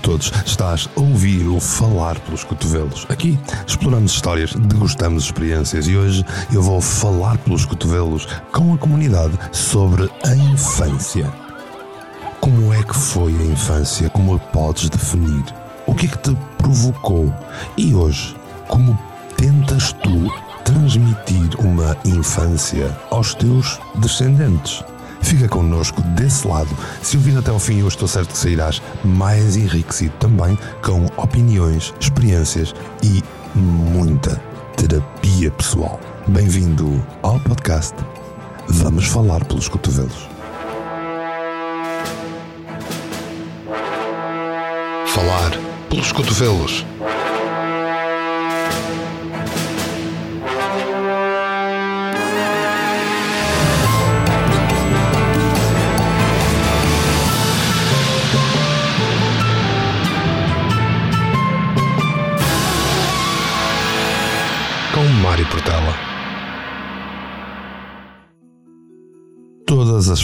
todos. Estás a ouvir o Falar pelos Cotovelos. Aqui exploramos histórias, degustamos experiências e hoje eu vou falar pelos cotovelos com a comunidade sobre a infância. Como é que foi a infância? Como a podes definir? O que é que te provocou? E hoje, como tentas tu transmitir uma infância aos teus descendentes? Fica connosco desse lado. Se ouvir até ao fim, eu estou certo que sairás mais enriquecido também com opiniões, experiências e muita terapia pessoal. Bem-vindo ao podcast Vamos Falar pelos Cotovelos. Falar pelos Cotovelos.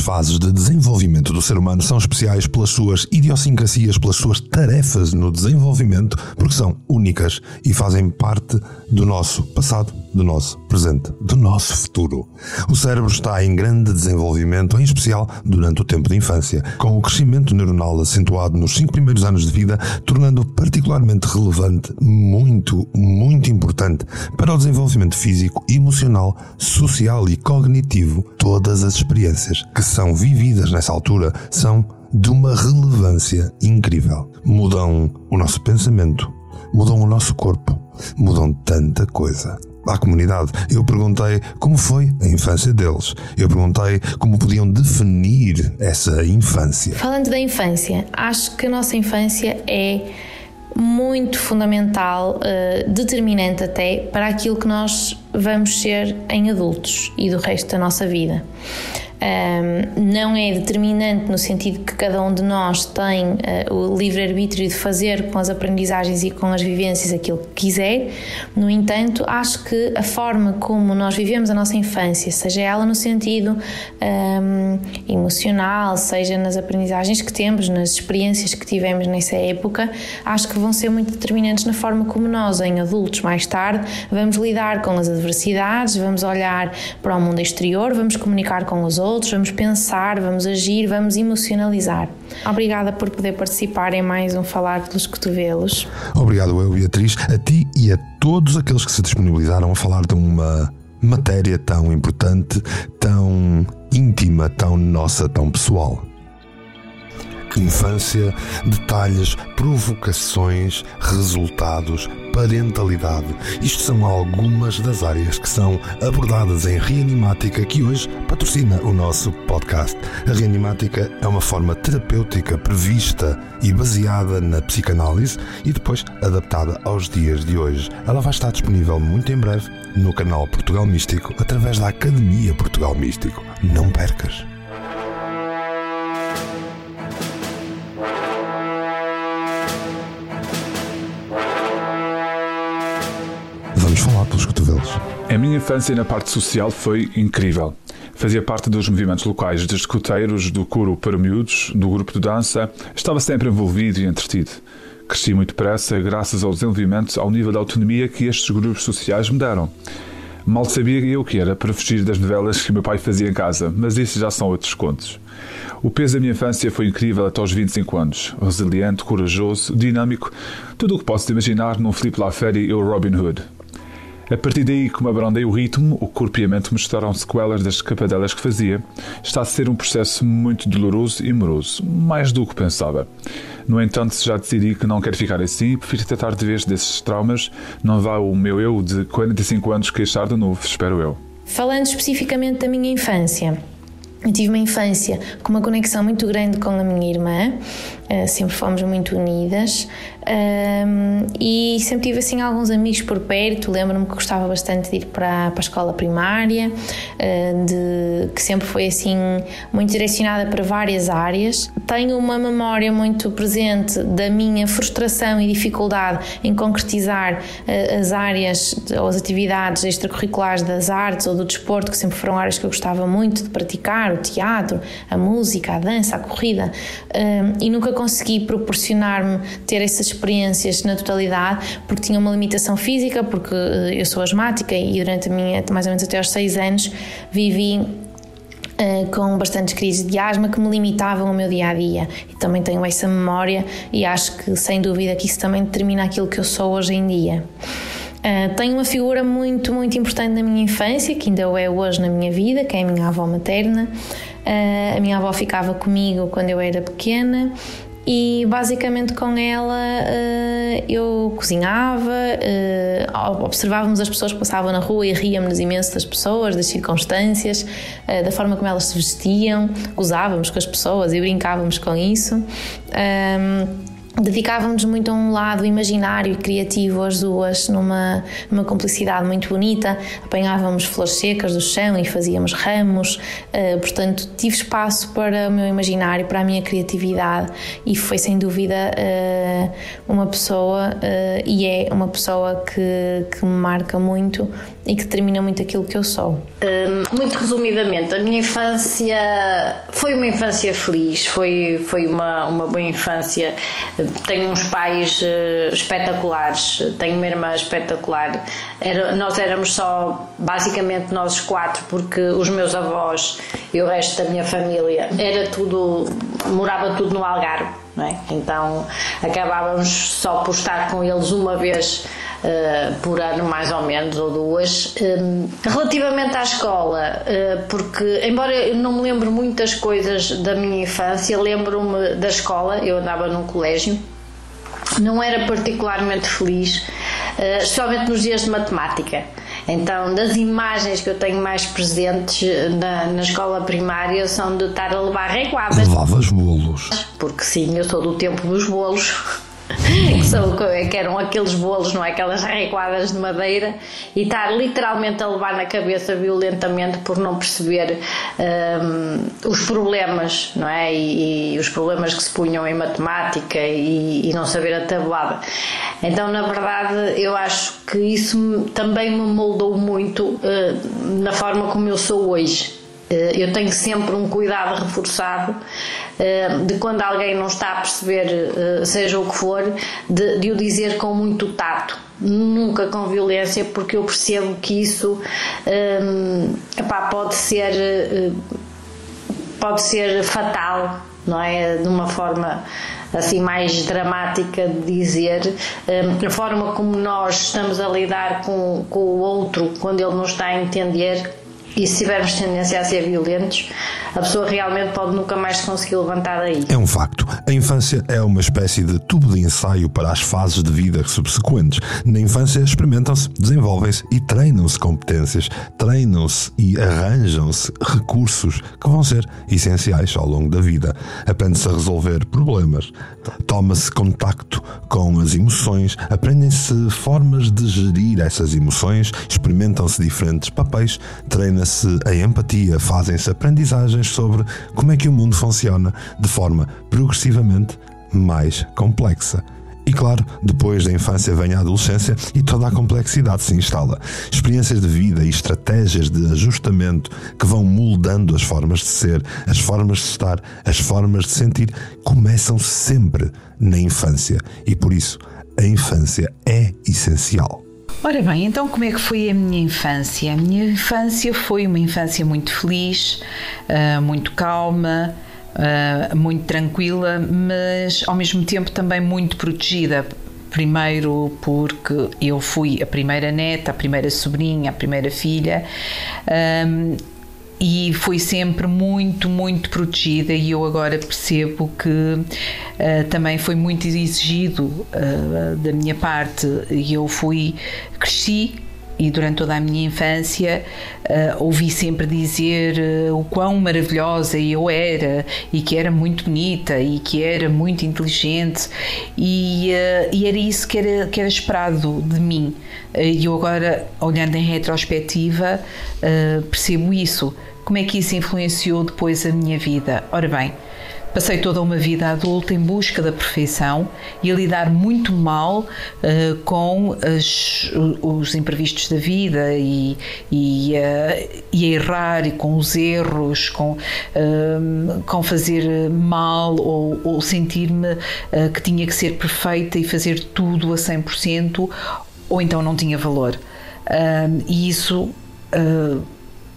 Fases de desenvolvimento do ser humano são especiais pelas suas idiosincrasias, pelas suas tarefas no desenvolvimento, porque são únicas e fazem parte do nosso passado, do nosso presente, do nosso futuro. O cérebro está em grande desenvolvimento, em especial durante o tempo de infância, com o crescimento neuronal acentuado nos cinco primeiros anos de vida, tornando particularmente relevante, muito, muito importante para o desenvolvimento físico, emocional, social e cognitivo todas as experiências que são vividas nessa altura são de uma relevância incrível. Mudam o nosso pensamento, mudam o nosso corpo, mudam tanta coisa. À comunidade, eu perguntei como foi a infância deles. Eu perguntei como podiam definir essa infância. Falando da infância, acho que a nossa infância é muito fundamental, uh, determinante até para aquilo que nós vamos ser em adultos e do resto da nossa vida um, não é determinante no sentido que cada um de nós tem uh, o livre-arbítrio de fazer com as aprendizagens e com as vivências aquilo que quiser. No entanto, acho que a forma como nós vivemos a nossa infância, seja ela no sentido um, emocional, seja nas aprendizagens que temos, nas experiências que tivemos nessa época, acho que vão ser muito determinantes na forma como nós, em adultos, mais tarde, vamos lidar com as adversidades, vamos olhar para o mundo exterior, vamos comunicar com os outros outros, vamos pensar, vamos agir, vamos emocionalizar. Obrigada por poder participar em mais um Falar pelos Cotovelos. Obrigado, eu, Beatriz, a ti e a todos aqueles que se disponibilizaram a falar de uma matéria tão importante, tão íntima, tão nossa, tão pessoal infância, detalhes, provocações, resultados, parentalidade. Isto são algumas das áreas que são abordadas em Reanimática, que hoje patrocina o nosso podcast. A Reanimática é uma forma terapêutica prevista e baseada na psicanálise e depois adaptada aos dias de hoje. Ela vai estar disponível muito em breve no canal Portugal Místico através da Academia Portugal Místico. Não percas! A minha infância na parte social foi incrível. Fazia parte dos movimentos locais de escuteiros, do coro para miúdos, do grupo de dança. Estava sempre envolvido e entretido. Cresci muito depressa graças ao desenvolvimento ao nível de autonomia que estes grupos sociais me deram. Mal sabia eu que era para fugir das novelas que meu pai fazia em casa, mas isso já são outros contos. O peso da minha infância foi incrível até aos 25 anos. Resiliente, corajoso, dinâmico, tudo o que posso imaginar num Felipe Lafayette e o Robin Hood. A partir daí, como abrandei o ritmo, o corpo e a mente mostraram sequelas das escapadelas que fazia. Está a ser um processo muito doloroso e moroso, mais do que pensava. No entanto, já decidi que não quero ficar assim e prefiro tratar de vez desses traumas. Não vá o meu eu de 45 anos queixar de novo, espero eu. Falando especificamente da minha infância, eu tive uma infância com uma conexão muito grande com a minha irmã, uh, sempre fomos muito unidas um, e sempre tive assim alguns amigos por perto. Lembro-me que gostava bastante de ir para, para a escola primária, uh, de, que sempre foi assim muito direcionada para várias áreas. Tenho uma memória muito presente da minha frustração e dificuldade em concretizar uh, as áreas ou as atividades extracurriculares das artes ou do desporto, que sempre foram áreas que eu gostava muito de praticar o teatro, a música, a dança, a corrida, e nunca consegui proporcionar-me ter essas experiências na totalidade porque tinha uma limitação física, porque eu sou asmática e durante a minha, mais ou menos até aos 6 anos, vivi Uh, com bastantes crises de asma que me limitavam o meu dia a dia e também tenho essa memória e acho que sem dúvida que isso também determina aquilo que eu sou hoje em dia. Uh, tenho uma figura muito, muito importante na minha infância, que ainda é hoje na minha vida, que é a minha avó materna. Uh, a minha avó ficava comigo quando eu era pequena e basicamente com ela uh, eu cozinhava, uh, observávamos as pessoas que passavam na rua e ríamos imenso das pessoas, das circunstâncias, uh, da forma como elas se vestiam, gozávamos com as pessoas e brincávamos com isso. Um, dedicávamos muito a um lado imaginário e criativo as duas numa, numa cumplicidade muito bonita. Apanhávamos flores secas do chão e fazíamos ramos. Uh, portanto tive espaço para o meu imaginário para a minha criatividade. E foi sem dúvida uh, uma pessoa uh, e é uma pessoa que, que me marca muito e que determina muito aquilo que eu sou. Um, muito resumidamente, a minha infância foi uma infância feliz, foi, foi uma, uma boa infância. Tenho uns pais uh, espetaculares, tenho uma irmã espetacular. Era, nós éramos só basicamente nós quatro, porque os meus avós e o resto da minha família era tudo, morava tudo no Algarve. É? Então acabávamos só por estar com eles uma vez por ano, mais ou menos, ou duas. Um, eh, relativamente à escola, uh, porque, embora eu não me lembro muitas coisas da minha infância, lembro-me da escola, eu andava num colégio, não era particularmente feliz, especialmente nos dias de matemática. Então, das imagens que eu tenho mais presentes na, na escola primária são de estar a levar reguadas. Levavas bolos. Porque sim, eu sou do tempo dos bolos que, são, que eram aqueles bolos, não é? Aquelas recuadas de madeira e estar literalmente a levar na cabeça violentamente por não perceber um, os problemas, não é? E, e, os problemas que se punham em matemática e, e não saber a tabulada. Então, na verdade, eu acho que isso também me moldou muito uh, na forma como eu sou hoje. Uh, eu tenho sempre um cuidado reforçado eh, de quando alguém não está a perceber, eh, seja o que for, de, de o dizer com muito tato nunca com violência, porque eu percebo que isso eh, epá, pode ser pode ser fatal, não é? De uma forma assim mais dramática de dizer a forma como nós estamos a lidar com, com o outro quando ele não está a entender e se tivermos tendência a ser violentos, a pessoa realmente pode nunca mais se conseguir levantar daí. É um facto. A infância é uma espécie de tubo de ensaio para as fases de vida subsequentes. Na infância experimentam-se, desenvolvem-se e treinam-se competências, treinam-se e arranjam-se recursos que vão ser essenciais ao longo da vida. Aprende-se a resolver problemas, toma-se contacto com as emoções, aprendem-se formas de gerir essas emoções, experimentam-se diferentes papéis, treina-se a empatia, fazem-se aprendizagens sobre como é que o mundo funciona de forma progressivamente mais complexa. E claro, depois da infância vem a adolescência e toda a complexidade se instala. Experiências de vida e estratégias de ajustamento que vão moldando as formas de ser, as formas de estar, as formas de sentir, começam sempre na infância. E por isso, a infância é essencial. Ora bem, então como é que foi a minha infância? A minha infância foi uma infância muito feliz, uh, muito calma, uh, muito tranquila, mas ao mesmo tempo também muito protegida. Primeiro porque eu fui a primeira neta, a primeira sobrinha, a primeira filha. E foi sempre muito, muito protegida e eu agora percebo que uh, também foi muito exigido uh, da minha parte. E eu fui, cresci e durante toda a minha infância uh, ouvi sempre dizer uh, o quão maravilhosa eu era e que era muito bonita e que era muito inteligente. E, uh, e era isso que era, que era esperado de mim. E eu agora olhando em retrospectiva percebo isso. Como é que isso influenciou depois a minha vida? Ora bem Passei toda uma vida adulta em busca da perfeição e a lidar muito mal uh, com as, os imprevistos da vida e, e, uh, e, a errar e com os erros, com, uh, com fazer mal ou, ou sentir-me que tinha que ser perfeita e fazer tudo a 100% ou então não tinha valor. e isso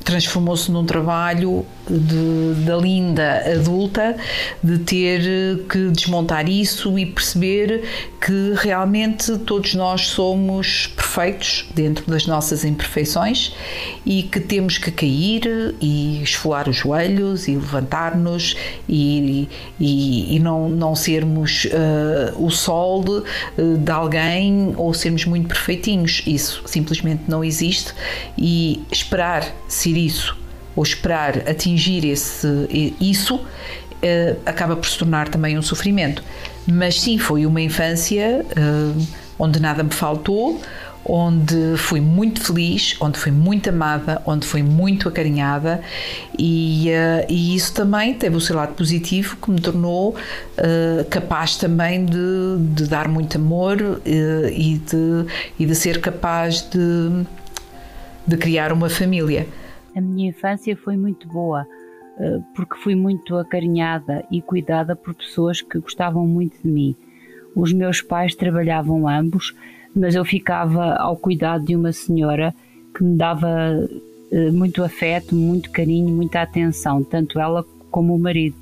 transformou-se num trabalho de, da linda adulta de ter que desmontar isso e perceber que realmente todos nós somos perfeitos dentro das nossas imperfeições e que temos que cair e esfolar os joelhos e levantar-nos e, e, e, não, não sermos uh, o sol de, de alguém ou sermos muito perfeitinhos. Isso simplesmente não existe e esperar ser isso ou esperar atingir esse, isso eh, acaba por se tornar também um sofrimento. Mas sim, foi uma infância eh, onde nada me faltou, onde fui muito feliz, onde fui muito amada, onde fui muito acarinhada e, uh, e isso também teve o seu lado positivo que me tornou uh, capaz também de, de, dar muito amor uh, e, de, e de ser capaz de, de criar uma família. A minha infância foi muito boa, porque fui muito acarinhada e cuidada por pessoas que gostavam muito de mim. Os meus pais trabalhavam ambos, mas eu ficava ao cuidado de uma senhora que me dava eh, muito afeto, muito carinho, muita atenção, tanto ela como o marido.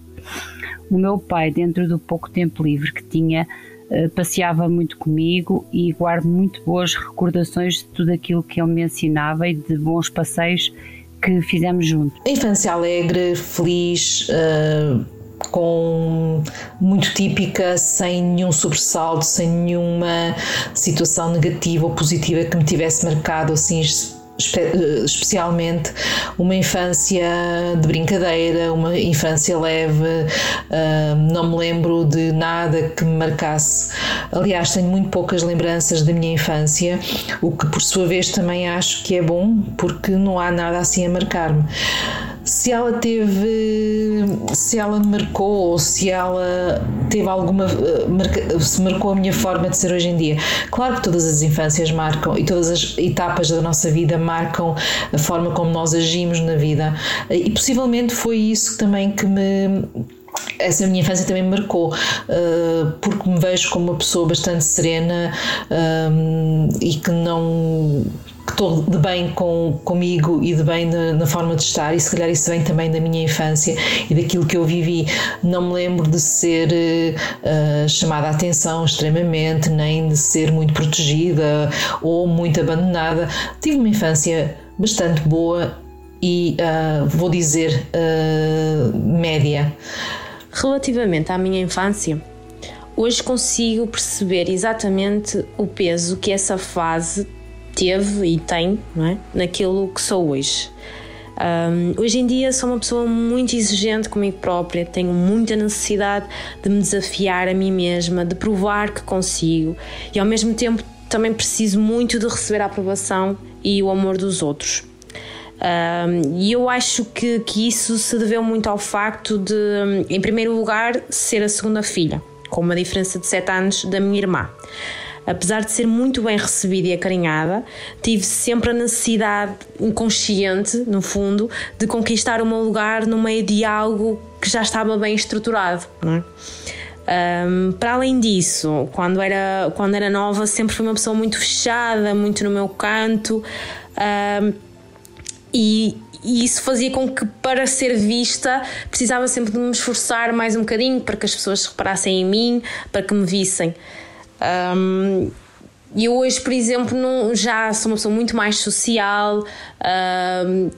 O meu pai, dentro do pouco tempo livre que tinha, eh, passeava muito comigo e guardo muito boas recordações de tudo aquilo que ele me ensinava e de bons passeios que fizemos juntos. A infância alegre, feliz, uh, com muito típica, sem nenhum sobressalto, sem nenhuma situação negativa ou positiva que me tivesse marcado assim eh, especialmente uma infância de brincadeira, uma infância leve, não me lembro de nada que me marcasse. Aliás, tenho muito poucas lembranças da minha infância, o que por sua vez também acho que é bom, porque não há nada assim a marcar-me se ela teve, se ela me marcou ou se ela teve alguma, eh, se marcou a minha forma de ser hoje em dia. Claro que todas as infâncias marcam e todas as etapas da nossa vida marcam a forma como nós agimos na vida e possivelmente foi isso também que me essa minha infância também me marcou, uh, porque me vejo como uma pessoa bastante serena um, e que não estou de bem com, comigo e de bem na, na, forma de estar, e se calhar isso vem também da minha infância e daquilo que eu vivi. Não me lembro de ser uh, chamada a atenção extremamente, nem de ser muito protegida ou muito abandonada. Tive uma infância bastante boa e uh, vou dizer uh, média. Relativamente à minha infância, hoje consigo perceber exatamente o peso que essa fase teve e tem é? naquilo que sou hoje. Um, hoje em dia sou uma pessoa muito exigente comigo própria, tenho muita necessidade de me desafiar a mim mesma, de provar que consigo e ao mesmo tempo também preciso muito de receber a aprovação e o amor dos outros. Um, e eu acho que, que isso se deveu muito ao facto de, em primeiro lugar, ser a segunda filha, com uma diferença de 7 anos da minha irmã apesar de ser muito bem recebida e acarinhada, tive sempre a necessidade inconsciente, no fundo, de conquistar o meu lugar no meio de algo que já estava bem estruturado. É? Um, para além disso, quando era, quando era nova, sempre fui uma pessoa muito fechada, muito no meu canto, um, e, e isso fazia com que, para ser vista, precisava sempre de me esforçar mais um bocadinho para que as pessoas reparassem em mim, para que me vissem. Um, eu hoje, por exemplo, não, já sou uma pessoa muito mais social, um,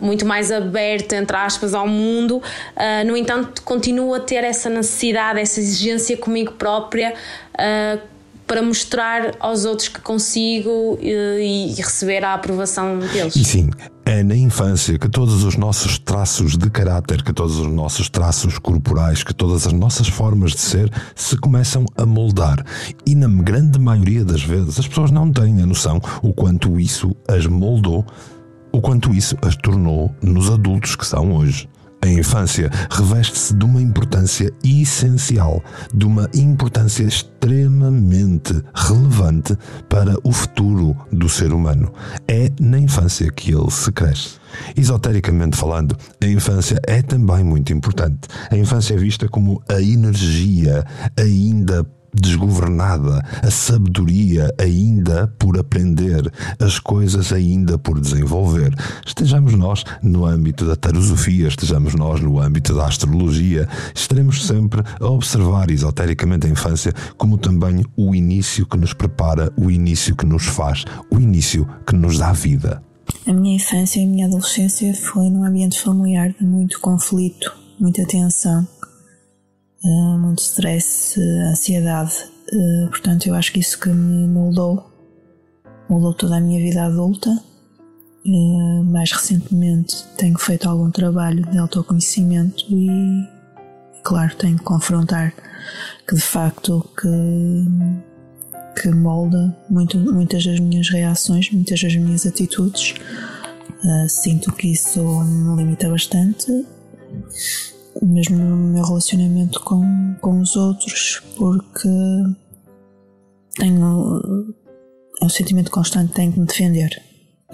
muito mais aberta, entre aspas, ao mundo. Uh, no entanto, continuo a ter essa necessidade, essa exigência comigo própria. Uh, para mostrar aos outros que consigo e, e receber a aprovação deles. E sim, é na infância que todos os nossos traços de caráter, que todos os nossos traços corporais, que todas as nossas formas de ser se começam a moldar. E na grande maioria das vezes as pessoas não têm a noção o quanto isso as moldou, o quanto isso as tornou nos adultos que são hoje. A infância reveste-se de uma importância essencial, de uma importância extremamente relevante para o futuro do ser humano. É na infância que ele se cresce. Esotericamente falando, a infância é também muito importante. A infância é vista como a energia ainda desgovernada, a sabedoria ainda por aprender, as coisas ainda por desenvolver. Estejamos nós no âmbito da tarosofia, estejamos nós no âmbito da astrologia, estaremos sempre a observar esotericamente a infância como também o início que nos prepara, o início que nos faz, o início que nos dá vida. A minha infância e a minha adolescência foi num ambiente familiar de muito conflito, muita tensão muito stress, uh, ansiedade. Uh, portanto, eu acho que isso que me moldou, moldou toda a minha vida adulta. mais recentemente tenho feito algum trabalho de autoconhecimento e, claro, tenho que confrontar que de facto que, que molda muito, muitas das minhas reações, muitas das minhas atitudes. sinto que isso me limita bastante mesmo no meu relacionamento com, com os outros, porque tenho é um sentimento constante, tenho que me defender,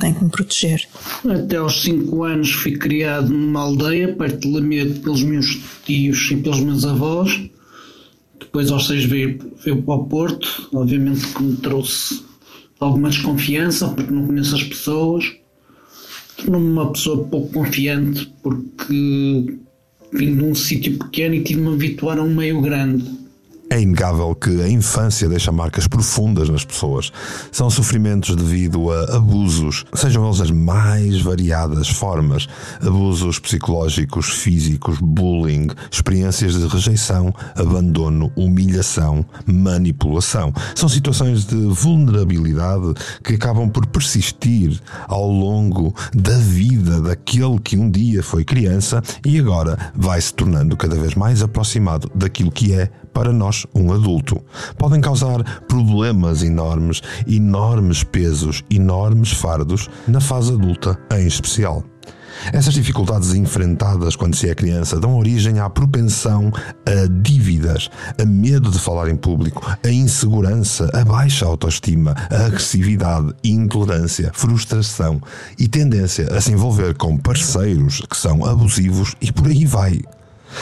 tenho que me proteger. Até aos 5 anos fui criado numa aldeia perto de Lamego pelos meus tios e pelos meus avós. Depois aos 6 veio, veio para o Porto, obviamente que me trouxe alguma desconfiança porque não conheço as pessoas. Tornou-me uma pessoa pouco confiante porque vim de um sítio pequeno e tive-me habituar a um meio grande. É inegável que a infância deixa marcas profundas nas pessoas. São sofrimentos devido a abusos, sejam eles as mais variadas formas: abusos psicológicos, físicos, bullying, experiências de rejeição, abandono, humilhação, manipulação. São situações de vulnerabilidade que acabam por persistir ao longo da vida daquele que um dia foi criança e agora vai se tornando cada vez mais aproximado daquilo que é para nós, um adulto. Podem causar problemas enormes, enormes pesos, enormes fardos na fase adulta em especial. Essas dificuldades enfrentadas quando se é criança dão origem à propensão a dívidas, a medo de falar em público, a insegurança, a baixa autoestima, a agressividade, intolerância, frustração e tendência a se envolver com parceiros que são abusivos e por aí vai.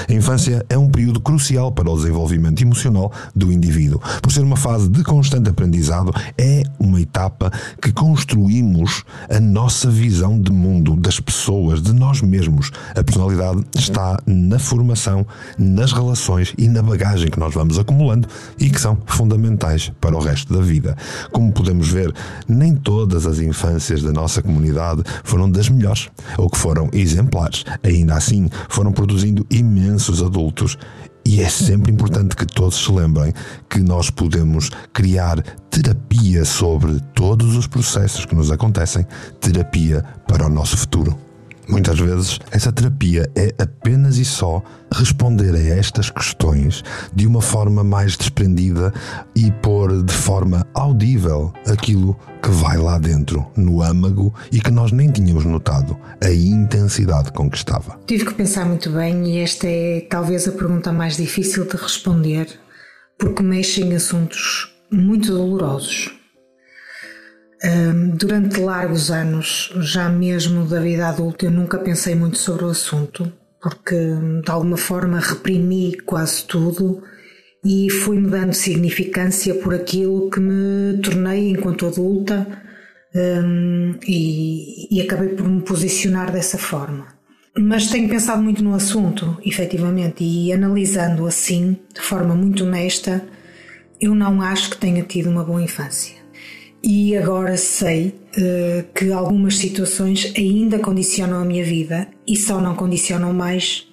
A infância é um período crucial para o desenvolvimento emocional do indivíduo. Por ser uma fase de constante aprendizado, é uma etapa que construímos a nossa visão de mundo, das pessoas, de nós mesmos. A personalidade está na formação, nas relações e na bagagem que nós vamos acumulando e que são fundamentais para o resto da vida. Como podemos ver, nem todas as infâncias da nossa comunidade foram das melhores ou que foram exemplares. Ainda assim, foram produzindo imensos imensos adultos e é sempre importante que todos se lembrem que nós podemos criar terapia sobre todos os processos que nos acontecem, terapia para o nosso futuro. Muitas vezes, essa terapia é apenas e só responder a estas questões de uma forma mais desprendida e pôr de forma audível aquilo que vai lá dentro, no âmago e que nós nem tínhamos notado, a intensidade com que estava. Tive que pensar muito bem e esta é talvez a pergunta mais difícil de responder, porque mexe em assuntos muito dolorosos durante largos anos, já mesmo da vida adulta, eu nunca pensei muito sobre o assunto, porque de alguma forma reprimi quase tudo e fui-me dando significância por aquilo que me tornei enquanto adulta e, e acabei por me posicionar dessa forma. Mas tenho pensado muito no assunto, efetivamente, e analisando assim, de forma muito honesta, eu não acho que tenha tido uma boa infância e agora sei uh, que algumas situações ainda condicionam a minha vida e só não condicionam mais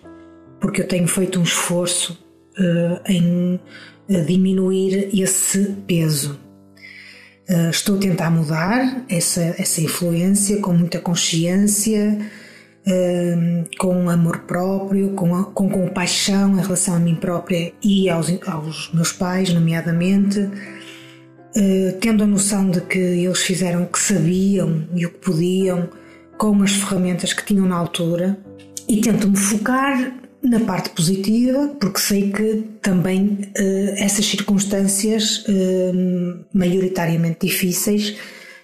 porque eu tenho feito um esforço uh, em uh, diminuir esse peso. estou a tentar mudar essa, essa influência com muita consciência, com amor próprio, com, a, com compaixão em relação a mim própria e aos, aos meus pais, nomeadamente eh, tendo a noção de que eles fizeram o que sabiam e o que podiam com as ferramentas que tinham na altura e tento-me focar na parte positiva, porque sei que também uh, essas circunstâncias, uh, maioritariamente difíceis,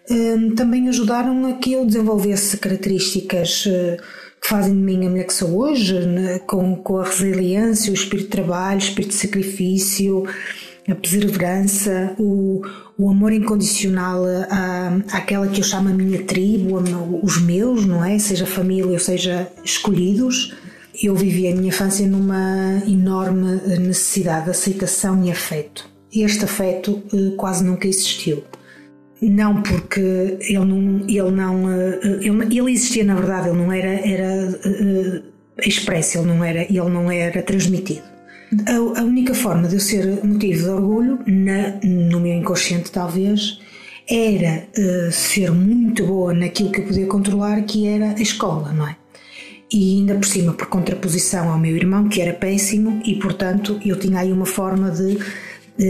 uh, também ajudaram a que eu desenvolvesse características que fazem de mim a mulher que sou hoje, né, com, com a resiliência, o espírito de trabalho, o espírito de sacrifício, a perseverança, o, o amor incondicional à, àquela que eu chamo a minha tribo, os meus, não é? Seja família ou seja escolhidos. Eu vivi a minha infância numa enorme necessidade de aceitação e afeto. Este afeto eh, quase nunca existiu. Não porque ele não, ele não, eh, ele, ele existia na verdade, ele não era, era uh, expresso, ele não era, ele não era transmitido. A, a única forma de eu ser motivo de orgulho, na, no meu inconsciente talvez, era uh, ser muito boa naquilo que eu podia controlar, que era a escola, não é? E ainda por cima, por contraposição ao meu irmão, que era péssimo, e portanto eu tinha aí uma forma de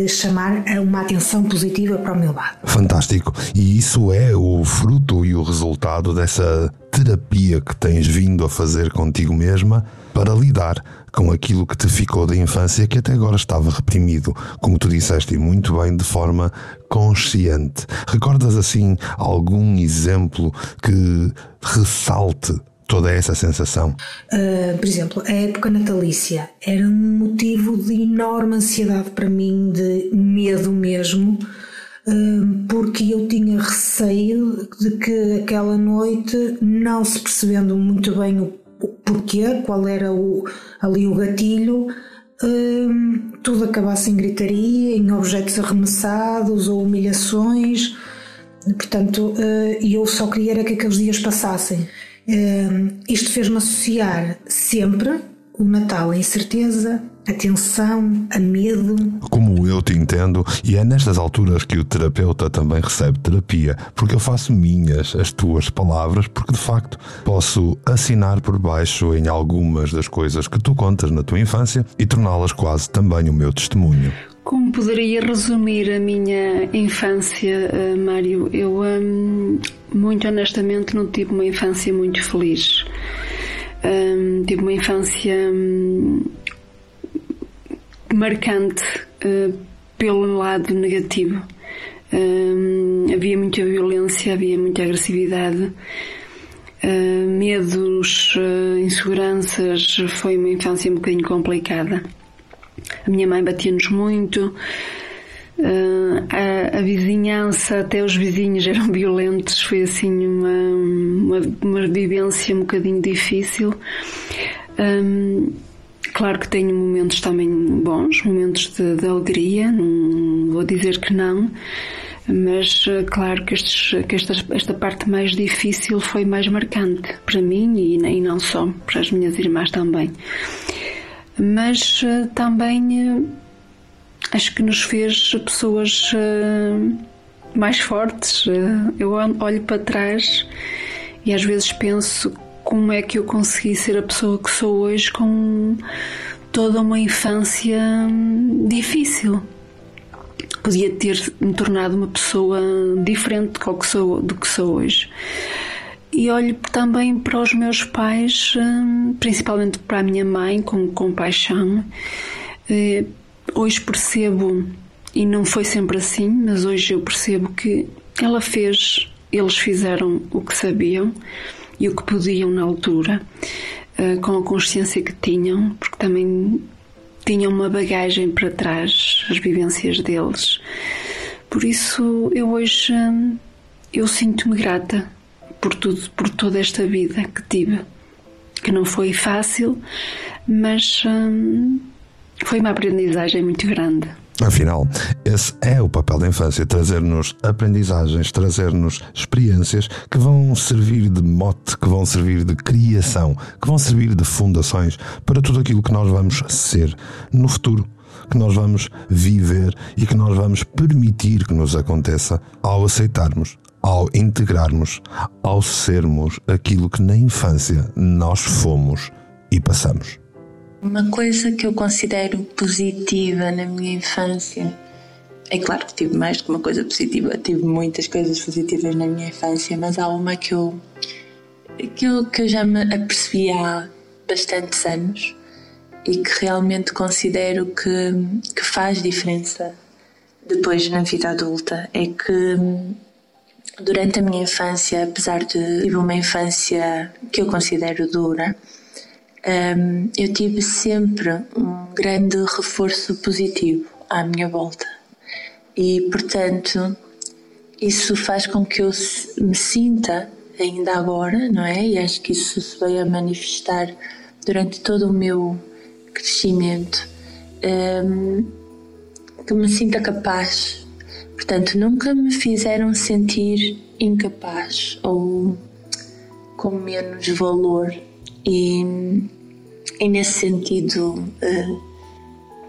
chamar uma atenção positiva para o meu lado. Fantástico. E isso é o fruto e o resultado dessa terapia que tens vindo a fazer contigo mesma para lidar com aquilo que te ficou da infância que até agora estava reprimido, como tu disseste muito bem, de forma consciente. Recordas assim algum exemplo que ressalte toda essa sensação? Uh, por exemplo, a época natalícia era um motivo de enorme ansiedade para mim, de medo mesmo, uh, porque eu tinha receio de que aquela noite, não se percebendo muito bem o porquê, qual era o, ali o gatilho, uh, tudo acabasse em gritaria, em objetos arremessados ou humilhações. Portanto, eu só queria era que aqueles dias passassem. Uh, isto fez-me associar sempre o Natal a incerteza, a tensão, a medo. Como eu te entendo, e é nestas alturas que o terapeuta também recebe terapia, porque eu faço minhas as tuas palavras, porque de facto posso assinar por baixo em algumas das coisas que tu contas na tua infância e torná-las quase também o meu testemunho. Como poderia resumir a minha infância, uh, Mário? Eu, um, muito honestamente, não tive uma infância muito feliz. Um, tive uma infância um, marcante uh, pelo lado negativo. Um, havia muita violência, havia muita agressividade, uh, medos, uh, inseguranças. Foi uma infância um bocadinho complicada. A minha mãe batia-nos muito, a, a, vizinhança, até os vizinhos eram violentos, foi assim uma, uma, uma vivência um bocadinho difícil. Um, claro que tenho momentos também bons, momentos de, de alegria, não vou dizer que não, mas claro que, estes, que esta, esta parte mais difícil foi mais marcante para mim e, e não só, para as minhas irmãs também mas uh, também acho que nos fez pessoas uh, mais fortes. eu olho para trás e às vezes penso como é que eu consegui ser a pessoa que sou hoje com toda uma infância hum, difícil. Podia ter me tornado uma pessoa diferente do que sou, do que sou hoje e olho também para os meus pais, hum, principalmente para a minha mãe, com compaixão. Eh, hoje percebo, e não foi sempre assim, mas hoje eu percebo que ela fez, eles fizeram o que sabiam e o que podiam na altura, eh, com a consciência que tinham, porque também tinham uma bagagem para trás, as vivências deles. Por isso eu hoje hum, eu sinto-me grata por tudo, por toda esta vida que tive, que não foi fácil, mas hum, foi uma aprendizagem muito grande. Afinal, esse é o papel da infância: trazer-nos aprendizagens, trazer-nos experiências que vão servir de mote, que vão servir de criação, que vão servir de fundações para tudo aquilo que nós vamos ser no futuro, que nós vamos viver e que nós vamos permitir que nos aconteça ao aceitarmos ao integrarmos, ao sermos aquilo que na infância nós fomos e passamos. Uma coisa que eu considero positiva na minha infância, é claro que tive mais que uma coisa positiva, tive muitas coisas positivas na minha infância, mas há uma que eu que eu, que eu já me apercebi há bastantes anos e que realmente considero que, que faz diferença depois na vida adulta é que durante a minha infância, apesar de tive uma infância que eu considero dura, um, eu tive sempre um grande reforço positivo à minha volta e, portanto, isso faz com que eu me sinta ainda agora, não é? E acho que isso se veio a manifestar durante todo o meu crescimento, um, que me sinta capaz. Portanto, nunca me fizeram sentir incapaz ou com menos valor e, e nesse sentido uh,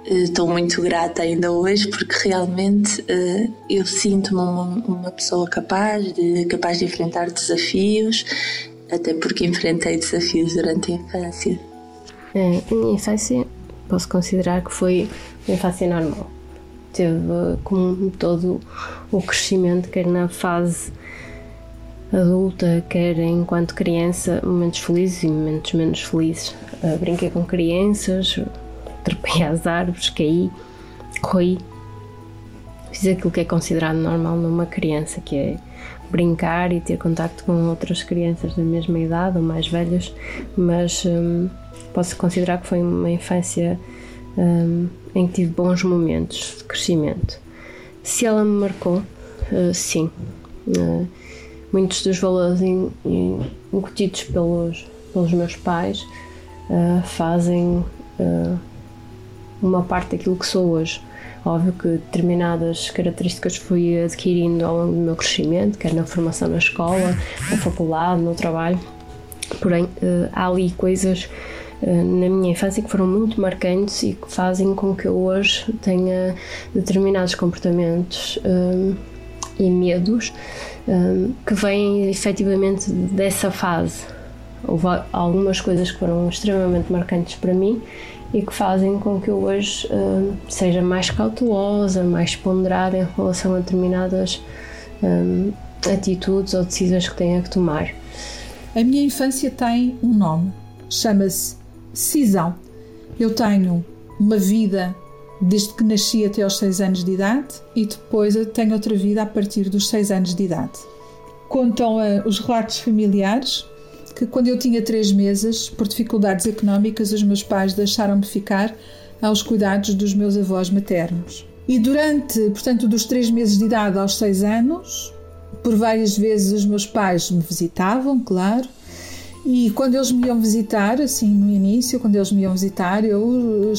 estou muito grata ainda hoje porque realmente uh, eu sinto-me uma, pessoa capaz de, capaz de enfrentar desafios, até porque enfrentei desafios durante a infância. É, minha infância posso considerar que foi uma infância normal. Teve como todo o crescimento, quer na fase adulta, quer enquanto criança, momentos felizes e momentos menos felizes. Uh, brinquei com crianças, trepei às árvores, caí, corri. Fiz aquilo que é considerado normal numa criança, que é brincar e ter contacto com outras crianças da mesma idade ou mais velhas, mas hum, posso considerar que foi uma infância hum, em que tive bons momentos de crescimento. Se ela me marcou, uh, sim. Uh, muitos dos valores incutidos pelos, pelos meus pais uh, fazem uh, uma parte daquilo que sou hoje. Óbvio que determinadas características fui adquirindo ao longo do meu crescimento, quer na formação na escola, na faculdade, no trabalho. Porém, uh, há ali coisas na minha infância que foram muito marcantes e que fazem com que eu hoje tenha determinados comportamentos e medos um, que vêm efetivamente dessa fase. Houve algumas coisas que foram extremamente marcantes para mim e que fazem com que eu hoje um, seja mais cautelosa, mais ponderada em relação a determinadas um, atitudes ou decisões que tenha que tomar. A minha infância tem um nome, chama-se Cisão. Eu tenho uma vida desde que nasci até aos 6 anos de idade e depois tenho outra vida a partir dos 6 anos de idade. Contam uh, os relatos familiares que quando eu tinha 3 meses, por dificuldades económicas, os meus pais deixaram-me ficar aos cuidados dos meus avós maternos. E durante, portanto, dos 3 meses de idade aos 6 anos, por várias vezes os meus pais me visitavam, claro, e quando eles me iam visitar, assim, no início, quando eles me iam visitar, eu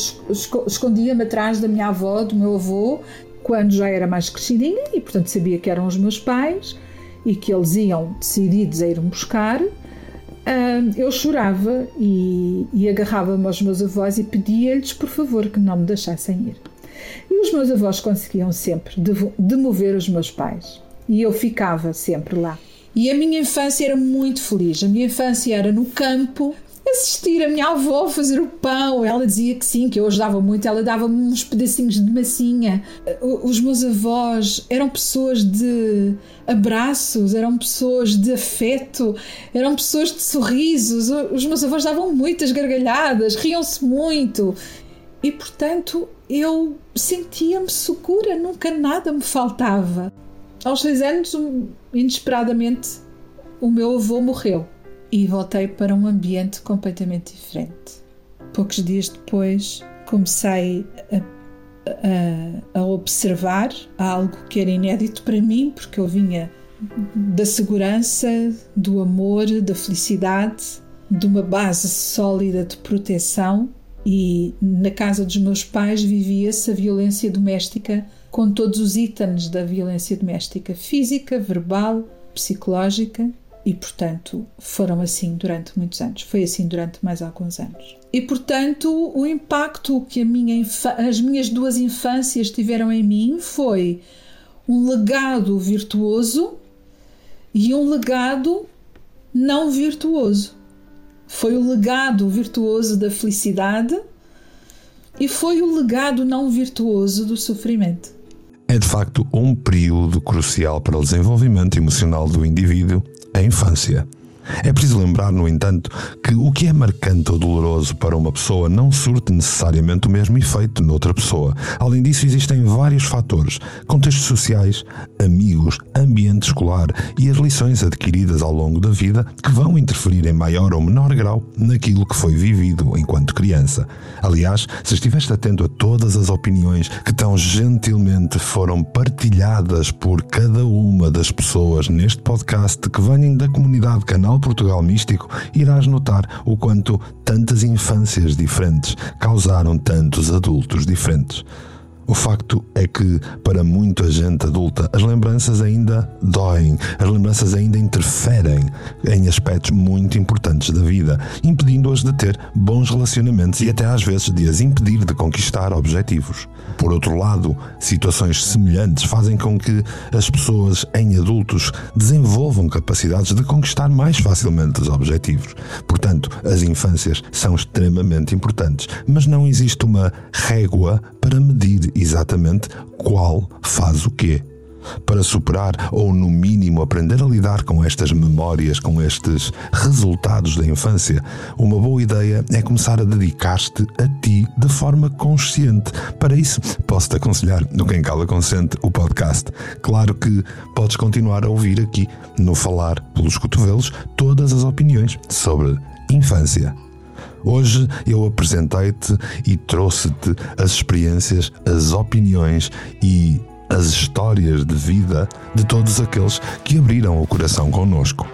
escondia-me atrás da minha avó, do meu avô, quando já era mais crescidinha e, portanto, sabia que eram os meus pais e que eles iam decididos a ir-me buscar. eu chorava e, e agarrava-me aos meus avós e pedia-lhes, por favor, que não me deixassem ir. E os meus avós conseguiam sempre demover os meus pais. E eu ficava sempre lá. E a minha infância era muito feliz. A minha infância era no campo, assistir a minha avó fazer o pão. Ela dizia que sim, que eu ajudava muito. Ela dava-me uns pedacinhos de massinha. Os meus avós eram pessoas de abraços, eram pessoas de afeto, eram pessoas de sorrisos. Os meus avós davam muitas gargalhadas, riam-se muito. E portanto eu sentia-me segura, nunca nada me faltava. Aos seis anos, inesperadamente, o meu avô morreu e voltei para um ambiente completamente diferente. Poucos dias depois, comecei a, a, a observar algo que era inédito para mim, porque eu vinha da segurança, do amor, da felicidade, de uma base sólida de proteção e na casa dos meus pais vivia-se a violência doméstica com todos os itens da violência doméstica, física, verbal, psicológica, e portanto foram assim durante muitos anos. Foi assim durante mais alguns anos. E portanto o impacto que minha as minhas duas infâncias tiveram em mim foi um legado virtuoso e um legado não virtuoso. Foi o legado virtuoso da felicidade e foi o legado não virtuoso do sofrimento. É de facto um período crucial para o desenvolvimento emocional do indivíduo, a infância. É preciso lembrar, no entanto, que o que é marcante ou doloroso para uma pessoa não surte necessariamente o mesmo efeito noutra pessoa. Além disso, existem vários fatores: contextos sociais, amigos, ambiente escolar e as lições adquiridas ao longo da vida que vão interferir em maior ou menor grau naquilo que foi vivido enquanto criança. Aliás, se estiveste atento a todas as opiniões que tão gentilmente foram partilhadas por cada uma das pessoas neste podcast que vêm da comunidade Canal Portugal Místico, irás notar o quanto tantas infâncias diferentes causaram tantos adultos diferentes. O facto é que, para muita gente adulta, as lembranças ainda doem, as lembranças ainda interferem em aspectos muito importantes da vida, impedindo-as de ter bons relacionamentos e até às vezes de as impedir de conquistar objetivos. Por outro lado, situações semelhantes fazem com que as pessoas em adultos desenvolvam capacidades de conquistar mais facilmente os objetivos. Portanto, as infâncias são extremamente importantes, mas não existe uma régua para medir exatamente qual faz o quê para superar ou, no mínimo, aprender a lidar com estas memórias, com estes resultados da infância, uma boa ideia é começar a dedicar-te a ti de forma consciente. Para isso, posso-te aconselhar no Quem Cala Consente, o podcast. Claro que podes continuar a ouvir aqui, no Falar pelos Cotovelos, todas as opiniões sobre infância. Hoje eu apresentei-te e trouxe-te as experiências, as opiniões e as histórias de vida de todos aqueles que abriram o coração conosco.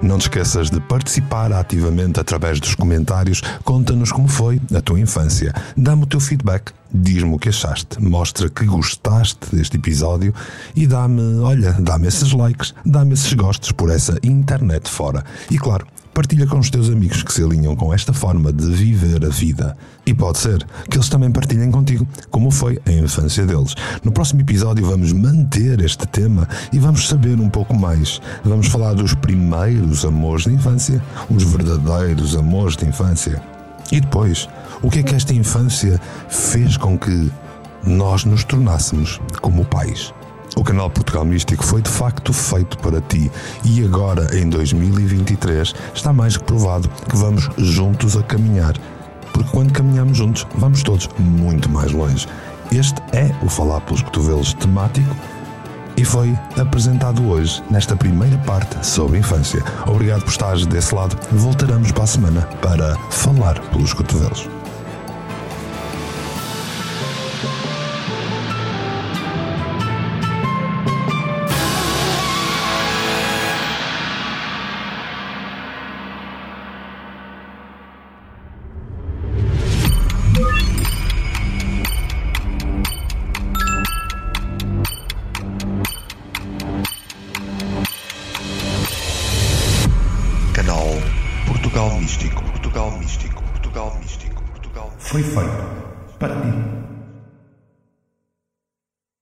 Não te esqueças de participar ativamente através dos comentários. Conta-nos como foi a tua infância. Dá-me o teu feedback. Diz-me o que achaste. Mostra que gostaste deste episódio e dá-me, olha, dá-me esses likes, dá-me esses gostos por essa internet fora. E claro, Partilha com os teus amigos que se alinham com esta forma de viver a vida. E pode ser que eles também partilhem contigo como foi a infância deles. No próximo episódio vamos manter este tema e vamos saber um pouco mais. Vamos falar dos primeiros amores de infância, os verdadeiros amores de infância. E depois, o que é que esta infância fez com que nós nos tornássemos como pais? O canal Portugal Místico foi de facto feito para ti e agora, em 2023, está mais que provado que vamos juntos a caminhar. Porque quando caminhamos juntos, vamos todos muito mais longe. Este é o Falar pelos Cotovelos temático e foi apresentado hoje nesta primeira parte sobre infância. Obrigado por estares desse lado. Voltaremos para a semana para Falar pelos Cotovelos.